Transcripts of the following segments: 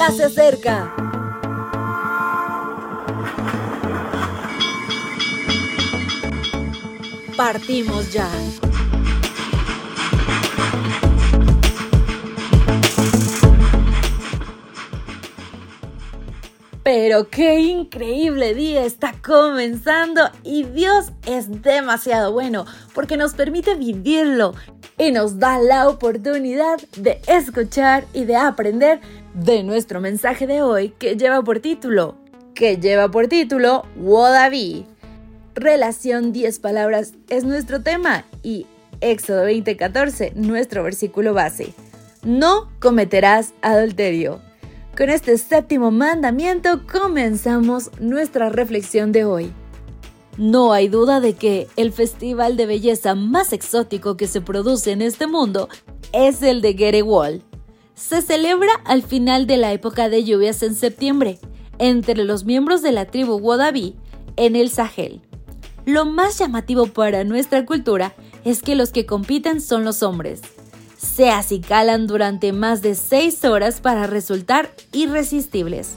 ya se acerca. Partimos ya. Pero qué increíble día está comenzando y Dios es demasiado bueno porque nos permite vivirlo y nos da la oportunidad de escuchar y de aprender de nuestro mensaje de hoy que lleva por título, que lleva por título Wodavi. Relación 10 palabras es nuestro tema y Éxodo 20:14 nuestro versículo base. No cometerás adulterio. Con este séptimo mandamiento comenzamos nuestra reflexión de hoy. No hay duda de que el festival de belleza más exótico que se produce en este mundo es el de Gerewol. Se celebra al final de la época de lluvias en septiembre, entre los miembros de la tribu Wadabi en el Sahel. Lo más llamativo para nuestra cultura es que los que compiten son los hombres. Se acicalan durante más de 6 horas para resultar irresistibles.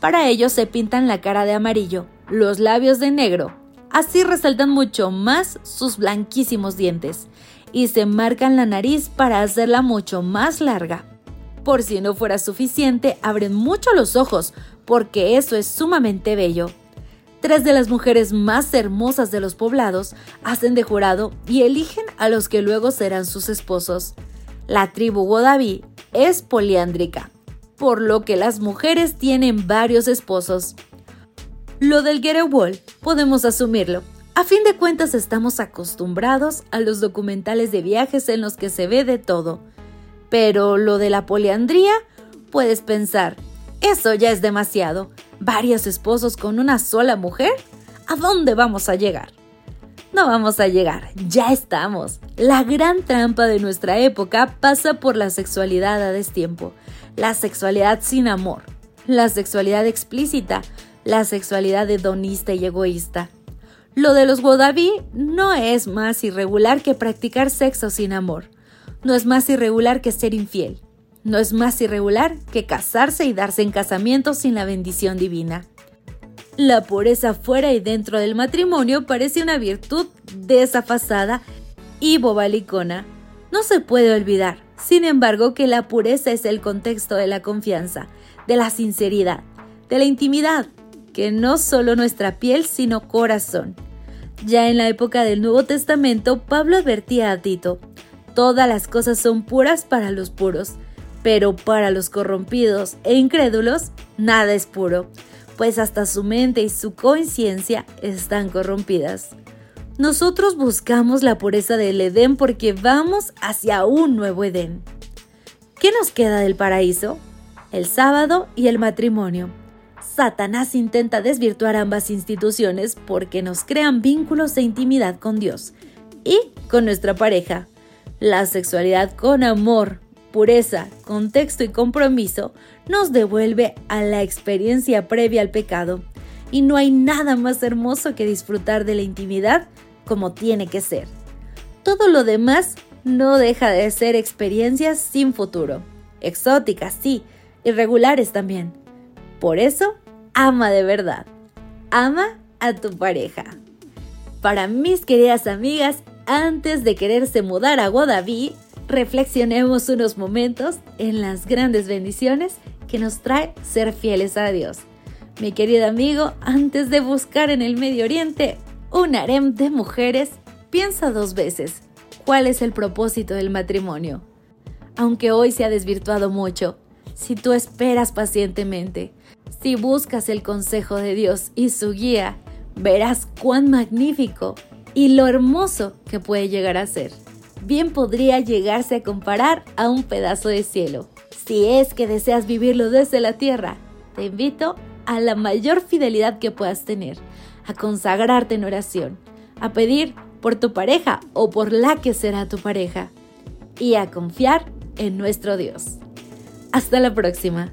Para ello se pintan la cara de amarillo, los labios de negro, Así resaltan mucho más sus blanquísimos dientes y se marcan la nariz para hacerla mucho más larga. Por si no fuera suficiente, abren mucho los ojos, porque eso es sumamente bello. Tres de las mujeres más hermosas de los poblados hacen de jurado y eligen a los que luego serán sus esposos. La tribu Wodabi es poliándrica, por lo que las mujeres tienen varios esposos. Lo del Wall podemos asumirlo. A fin de cuentas estamos acostumbrados a los documentales de viajes en los que se ve de todo. Pero lo de la poliandría, puedes pensar, eso ya es demasiado. ¿Varios esposos con una sola mujer? ¿A dónde vamos a llegar? No vamos a llegar, ya estamos. La gran trampa de nuestra época pasa por la sexualidad a destiempo, la sexualidad sin amor, la sexualidad explícita, la sexualidad hedonista y egoísta. Lo de los Wodaví no es más irregular que practicar sexo sin amor. No es más irregular que ser infiel. No es más irregular que casarse y darse en casamiento sin la bendición divina. La pureza fuera y dentro del matrimonio parece una virtud desafasada y bobalicona. No se puede olvidar, sin embargo, que la pureza es el contexto de la confianza, de la sinceridad, de la intimidad, que no solo nuestra piel, sino corazón. Ya en la época del Nuevo Testamento, Pablo advertía a Tito, todas las cosas son puras para los puros, pero para los corrompidos e incrédulos, nada es puro, pues hasta su mente y su conciencia están corrompidas. Nosotros buscamos la pureza del Edén porque vamos hacia un nuevo Edén. ¿Qué nos queda del paraíso? El sábado y el matrimonio. Satanás intenta desvirtuar ambas instituciones porque nos crean vínculos de intimidad con Dios y con nuestra pareja. La sexualidad con amor, pureza, contexto y compromiso nos devuelve a la experiencia previa al pecado. Y no hay nada más hermoso que disfrutar de la intimidad como tiene que ser. Todo lo demás no deja de ser experiencias sin futuro. Exóticas, sí, irregulares también. Por eso ama de verdad. Ama a tu pareja. Para mis queridas amigas, antes de quererse mudar a Guadaví, reflexionemos unos momentos en las grandes bendiciones que nos trae ser fieles a Dios. Mi querido amigo, antes de buscar en el Medio Oriente un harem de mujeres, piensa dos veces cuál es el propósito del matrimonio. Aunque hoy se ha desvirtuado mucho, si tú esperas pacientemente, si buscas el consejo de Dios y su guía, verás cuán magnífico y lo hermoso que puede llegar a ser. Bien podría llegarse a comparar a un pedazo de cielo. Si es que deseas vivirlo desde la tierra, te invito a la mayor fidelidad que puedas tener, a consagrarte en oración, a pedir por tu pareja o por la que será tu pareja y a confiar en nuestro Dios. Hasta la próxima.